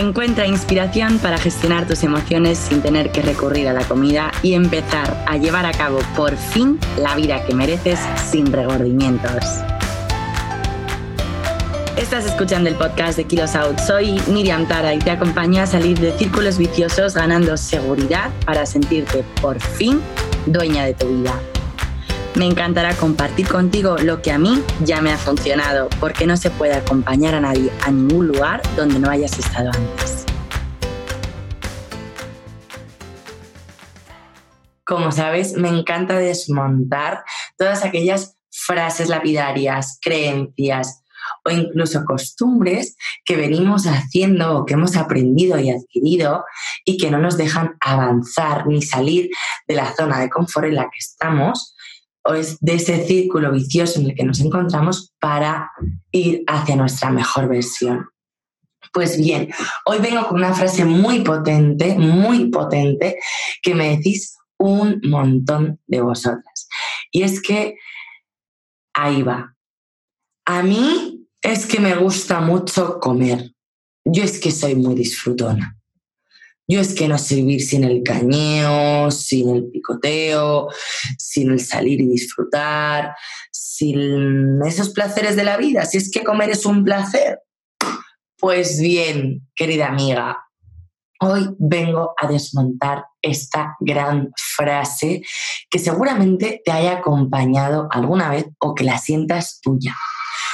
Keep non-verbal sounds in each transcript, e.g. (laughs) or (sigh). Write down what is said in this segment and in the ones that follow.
Encuentra inspiración para gestionar tus emociones sin tener que recurrir a la comida y empezar a llevar a cabo por fin la vida que mereces sin regordimientos. Estás escuchando el podcast de Kilos Out. Soy Miriam Tara y te acompaño a salir de círculos viciosos ganando seguridad para sentirte por fin dueña de tu vida. Me encantará compartir contigo lo que a mí ya me ha funcionado, porque no se puede acompañar a nadie a ningún lugar donde no hayas estado antes. Como sabes, me encanta desmontar todas aquellas frases lapidarias, creencias o incluso costumbres que venimos haciendo o que hemos aprendido y adquirido y que no nos dejan avanzar ni salir de la zona de confort en la que estamos o es de ese círculo vicioso en el que nos encontramos para ir hacia nuestra mejor versión. Pues bien, hoy vengo con una frase muy potente, muy potente, que me decís un montón de vosotras. Y es que ahí va. A mí es que me gusta mucho comer. Yo es que soy muy disfrutona. Yo es que no sé vivir sin el cañeo, sin el picoteo, sin el salir y disfrutar, sin esos placeres de la vida. Si es que comer es un placer. Pues bien, querida amiga, hoy vengo a desmontar esta gran frase que seguramente te haya acompañado alguna vez o que la sientas tuya.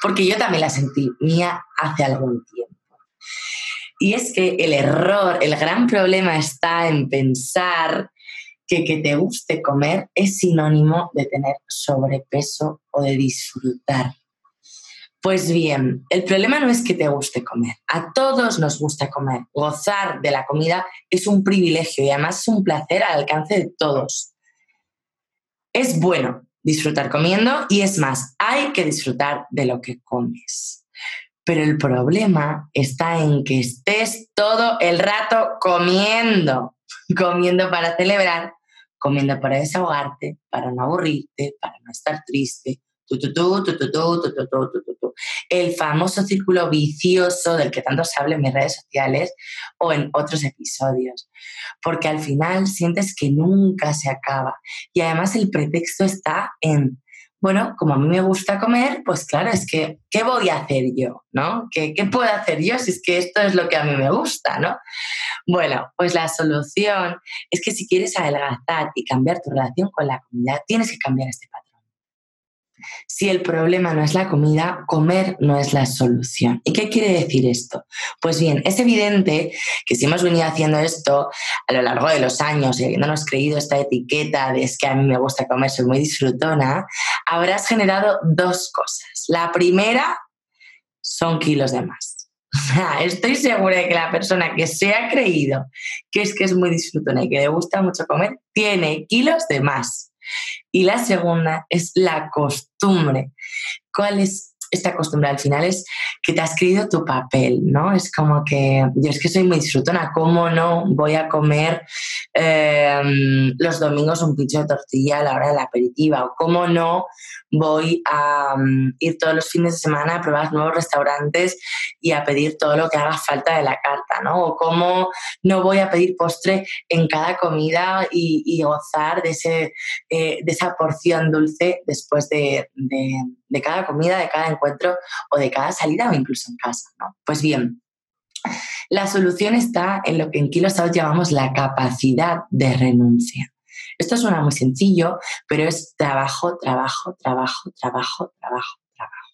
Porque yo también la sentí mía hace algún tiempo. Y es que el error, el gran problema está en pensar que que te guste comer es sinónimo de tener sobrepeso o de disfrutar. Pues bien, el problema no es que te guste comer. A todos nos gusta comer. Gozar de la comida es un privilegio y además es un placer al alcance de todos. Es bueno disfrutar comiendo y es más, hay que disfrutar de lo que comes. Pero el problema está en que estés todo el rato comiendo, comiendo para celebrar, comiendo para desahogarte, para no aburrirte, para no estar triste. el famoso círculo vicioso del que tanto se habla en mis redes sociales o en otros episodios. Porque al final sientes que nunca se acaba. Y además el pretexto está en bueno, como a mí me gusta comer, pues claro, es que, ¿qué voy a hacer yo? ¿No? ¿Qué, ¿Qué, puedo hacer yo si es que esto es lo que a mí me gusta? ¿no? Bueno, pues la solución es que si quieres adelgazar y cambiar tu relación con la comida, tienes que cambiar este patrón. Si el problema no es la comida, comer no es la solución. ¿Y qué quiere decir esto? Pues bien, es evidente que si hemos venido haciendo esto a lo largo de los años y habiéndonos creído esta etiqueta de es que a mí me gusta comer, soy muy disfrutona, habrás generado dos cosas. La primera son kilos de más. (laughs) Estoy segura de que la persona que se ha creído que es que es muy disfrutona y que le gusta mucho comer, tiene kilos de más. Y la segunda es la costumbre. ¿Cuál es esta costumbre? Al final es que te has creído tu papel, ¿no? Es como que yo es que soy muy disfrutona, ¿cómo no voy a comer em, los domingos un pincho de tortilla a la hora de la aperitiva? ¿O cómo no voy a mm, ir todos los fines de semana a probar nuevos restaurantes y a pedir todo lo que haga falta de la carta, ¿no? O cómo no voy a pedir postre en cada comida y, gozar de, ese, eh, de esa porción dulce después de, de, cada comida, de cada encuentro o de cada salida o incluso en casa, ¿no? Pues bien, la solución está en lo que en Kilos llamamos la capacidad de renuncia. Esto suena muy sencillo, pero es trabajo, trabajo, trabajo, trabajo, trabajo, trabajo.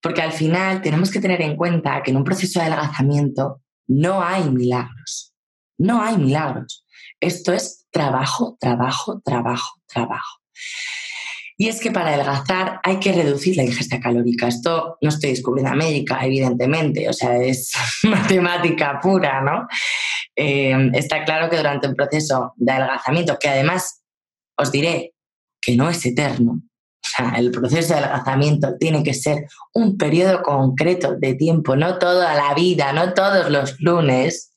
Porque al final tenemos que tener en cuenta que en un proceso de adelgazamiento no hay milagros. No hay milagros. Esto es trabajo, trabajo, trabajo, trabajo. Y es que para adelgazar hay que reducir la ingesta calórica. Esto no estoy descubriendo América, evidentemente, o sea, es (laughs) matemática pura, ¿no? Eh, está claro que durante un proceso de adelgazamiento, que además os diré que no es eterno, o sea, el proceso de adelgazamiento tiene que ser un periodo concreto de tiempo, no toda la vida, no todos los lunes,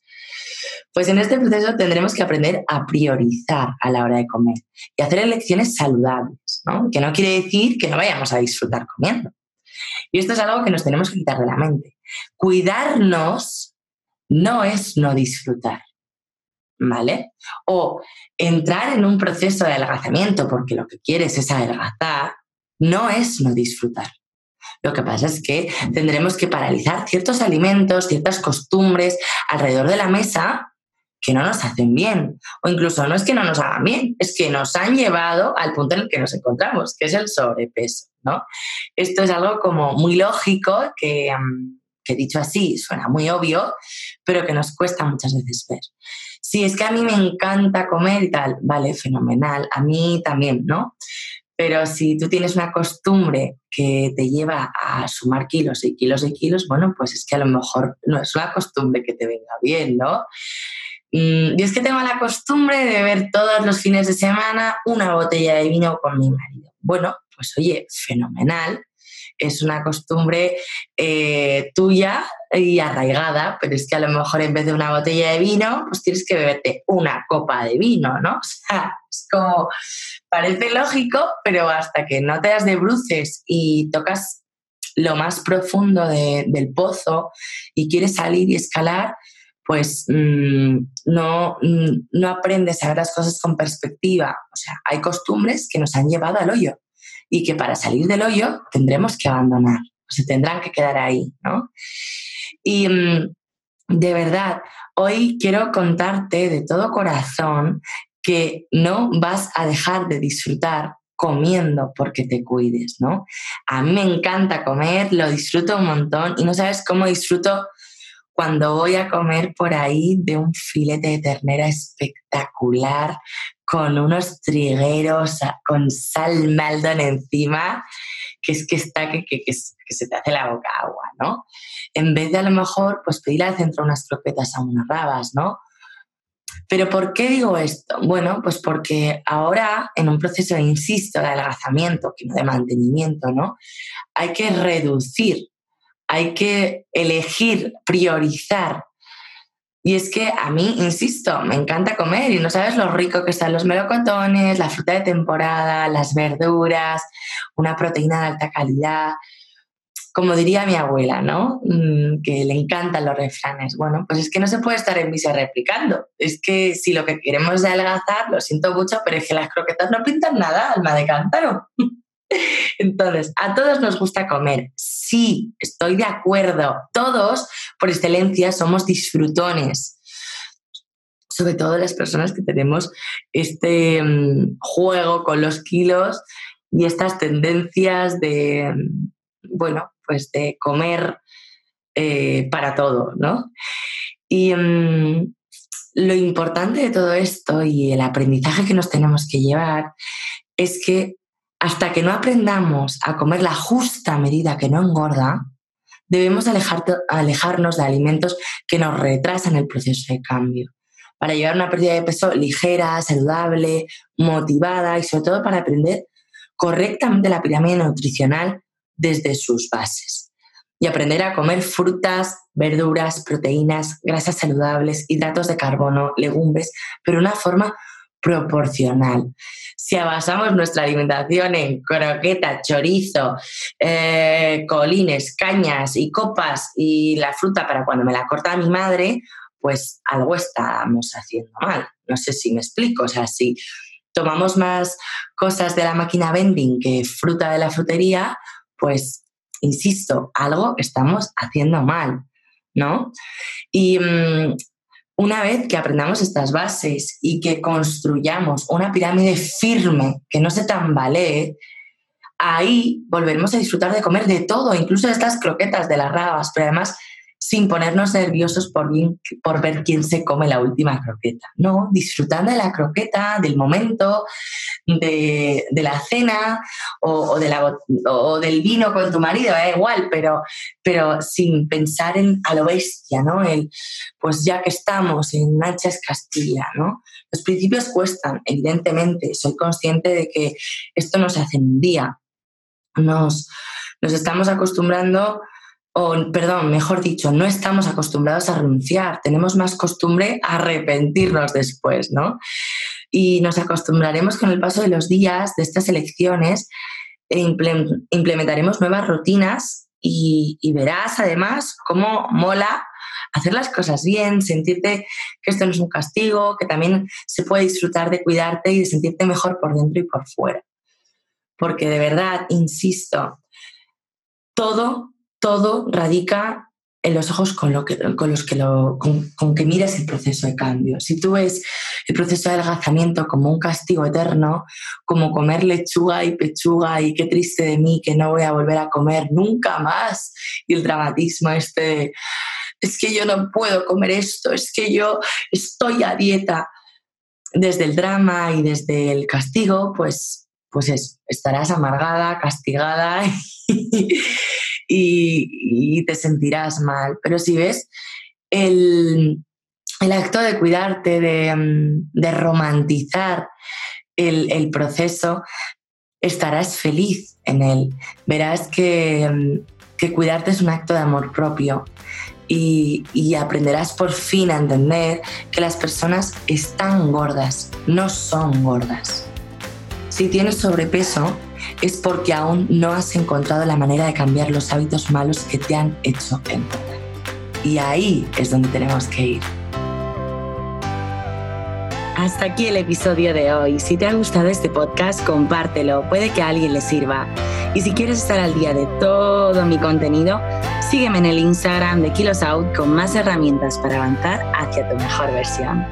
pues en este proceso tendremos que aprender a priorizar a la hora de comer y hacer elecciones saludables, ¿no? Que no quiere decir que no vayamos a disfrutar comiendo. Y esto es algo que nos tenemos que quitar de la mente. Cuidarnos no es no disfrutar. ¿Vale? O entrar en un proceso de adelgazamiento porque lo que quieres es adelgazar, no es no disfrutar. Lo que pasa es que tendremos que paralizar ciertos alimentos, ciertas costumbres alrededor de la mesa que no nos hacen bien. O incluso no es que no nos hagan bien, es que nos han llevado al punto en el que nos encontramos, que es el sobrepeso. ¿no? Esto es algo como muy lógico que, mm, que dicho así suena muy obvio, pero que nos cuesta muchas veces ver. Si es que a mí me encanta comer y tal, vale, fenomenal, a mí también, ¿no? Pero si tú tienes una costumbre que te lleva a sumar kilos y kilos y kilos, bueno, pues es que a lo mejor no es una costumbre que te venga bien, ¿no? Mm, y es que tengo la costumbre de beber todos los fines de semana una botella de vino con mi marido. Bueno, pues oye, fenomenal. Es una costumbre eh, tuya y arraigada, pero es que a lo mejor en vez de una botella de vino, pues tienes que beberte una copa de vino, ¿no? (laughs) O sea, es como, parece lógico, pero hasta que no te das de bruces y tocas lo más profundo del pozo y quieres salir y escalar, pues mm, no, mm, no aprendes a ver las cosas con perspectiva. O sea, hay costumbres que nos han llevado al hoyo y que para salir del hoyo tendremos que abandonar, o se tendrán que quedar ahí, ¿no? Y mm, de verdad, hoy quiero contarte de todo corazón que no vas a dejar de disfrutar comiendo porque te cuides, ¿no? A mí me encanta comer, lo disfruto un montón y no sabes cómo disfruto cuando voy a comer por ahí de un filete de ternera espectacular, con unos trigueros, con sal maldon encima, que es que está que, que, que, se te hace la boca agua, ¿no? En vez de a lo mejor, pues pedir al centro unas croquetas a unas rabas, ¿no? Pero ¿por qué digo esto? Bueno, pues porque ahora en un proceso, insisto, de adelgazamiento, que no de mantenimiento, ¿no? Hay que reducir hay que elegir, priorizar. Y es que a mí, insisto, me encanta comer y no sabes lo rico que están los melocotones, la fruta de temporada, las verduras, una proteína de alta calidad. Como diría mi abuela, ¿no? Mm, que le encantan los refranes. Bueno, pues es que no se puede estar en misa replicando. Es que si lo que queremos es adelgazar, lo siento mucho, pero es que las croquetas no pintan nada, alma de cántaro. (laughs) Entonces, a todos nos gusta comer. Sí, estoy de acuerdo. Todos, por excelencia, somos disfrutones. Sobre todo las personas que tenemos este mm, juego con los kilos y estas tendencias de, mm, bueno, pues de comer eh, para todo, ¿no? Y mm, lo importante de todo esto y el aprendizaje que nos tenemos que llevar es que hasta que no aprendamos a comer la justa medida que no engorda, debemos alejarnos de alimentos que nos retrasan el proceso de cambio, para llevar una pérdida de peso ligera, saludable, motivada y sobre todo para aprender correctamente la pirámide nutricional desde sus bases. Y aprender a comer frutas, verduras, proteínas, grasas saludables, hidratos de carbono, legumbres, pero de una forma proporcional. Si basamos nuestra alimentación en croqueta, chorizo, eh, colines, cañas y copas y la fruta para cuando me la corta mi madre, pues algo estamos haciendo mal. No sé si me explico. O sea, si tomamos más cosas de la máquina vending que fruta de la frutería, pues, insisto, algo estamos haciendo mal, ¿no? Y mm, una vez que aprendamos estas bases y que construyamos una pirámide firme que no se tambalee, ahí volveremos a disfrutar de comer de todo, incluso de estas croquetas de las rabas, pero además sin ponernos nerviosos por, por ver quién se come la última croqueta. No, disfrutando de la croqueta, del momento, de, la cena o, de la, o, del vino con tu marido, da igual, pero, pero sin pensar en a lo bestia, ¿no? El, pues ya que estamos en Nacha es Castilla, ¿no? Los principios cuestan, evidentemente, soy consciente de que esto no se hace en un día. Nos, nos estamos acostumbrando o perdón, mejor dicho, no estamos acostumbrados a renunciar, tenemos más costumbre a arrepentirnos después, ¿no? Y nos acostumbraremos con el paso de los días de estas elecciones e implementaremos nuevas rutinas y, verás además cómo mola hacer las cosas bien, sentirte que esto no es un castigo, que también se puede disfrutar de cuidarte y de sentirte mejor por dentro y por fuera. Porque de verdad, insisto, todo, todo radica en los ojos con, lo que, los que, miras el proceso de cambio. Si tú ves el proceso de adelgazamiento como un castigo eterno, como comer lechuga y pechuga y qué triste de mí que no voy a volver a comer nunca más, y el dramatismo este, es que yo no puedo comer esto, es que yo estoy a dieta, desde el drama y desde el castigo, pues, pues estarás amargada, castigada (laughs) te sentirás mal. Pero si ves el, acto de cuidarte, de, mm, romantizar el, proceso, estarás feliz en él. Verás que, mm, que cuidarte es un acto de amor propio. Y, y, aprenderás por fin a entender que las personas están gordas, no son gordas. Si tienes sobrepeso, es porque aún no has encontrado la manera de cambiar los hábitos malos que te han hecho engordar. Y ahí es donde tenemos que ir. Hasta aquí el episodio de hoy. Si te ha gustado este podcast, compártelo. Puede que a alguien le sirva. Y si quieres estar al día de todo mi contenido, sígueme en el Instagram de Kilos Out con más herramientas para avanzar hacia tu mejor versión.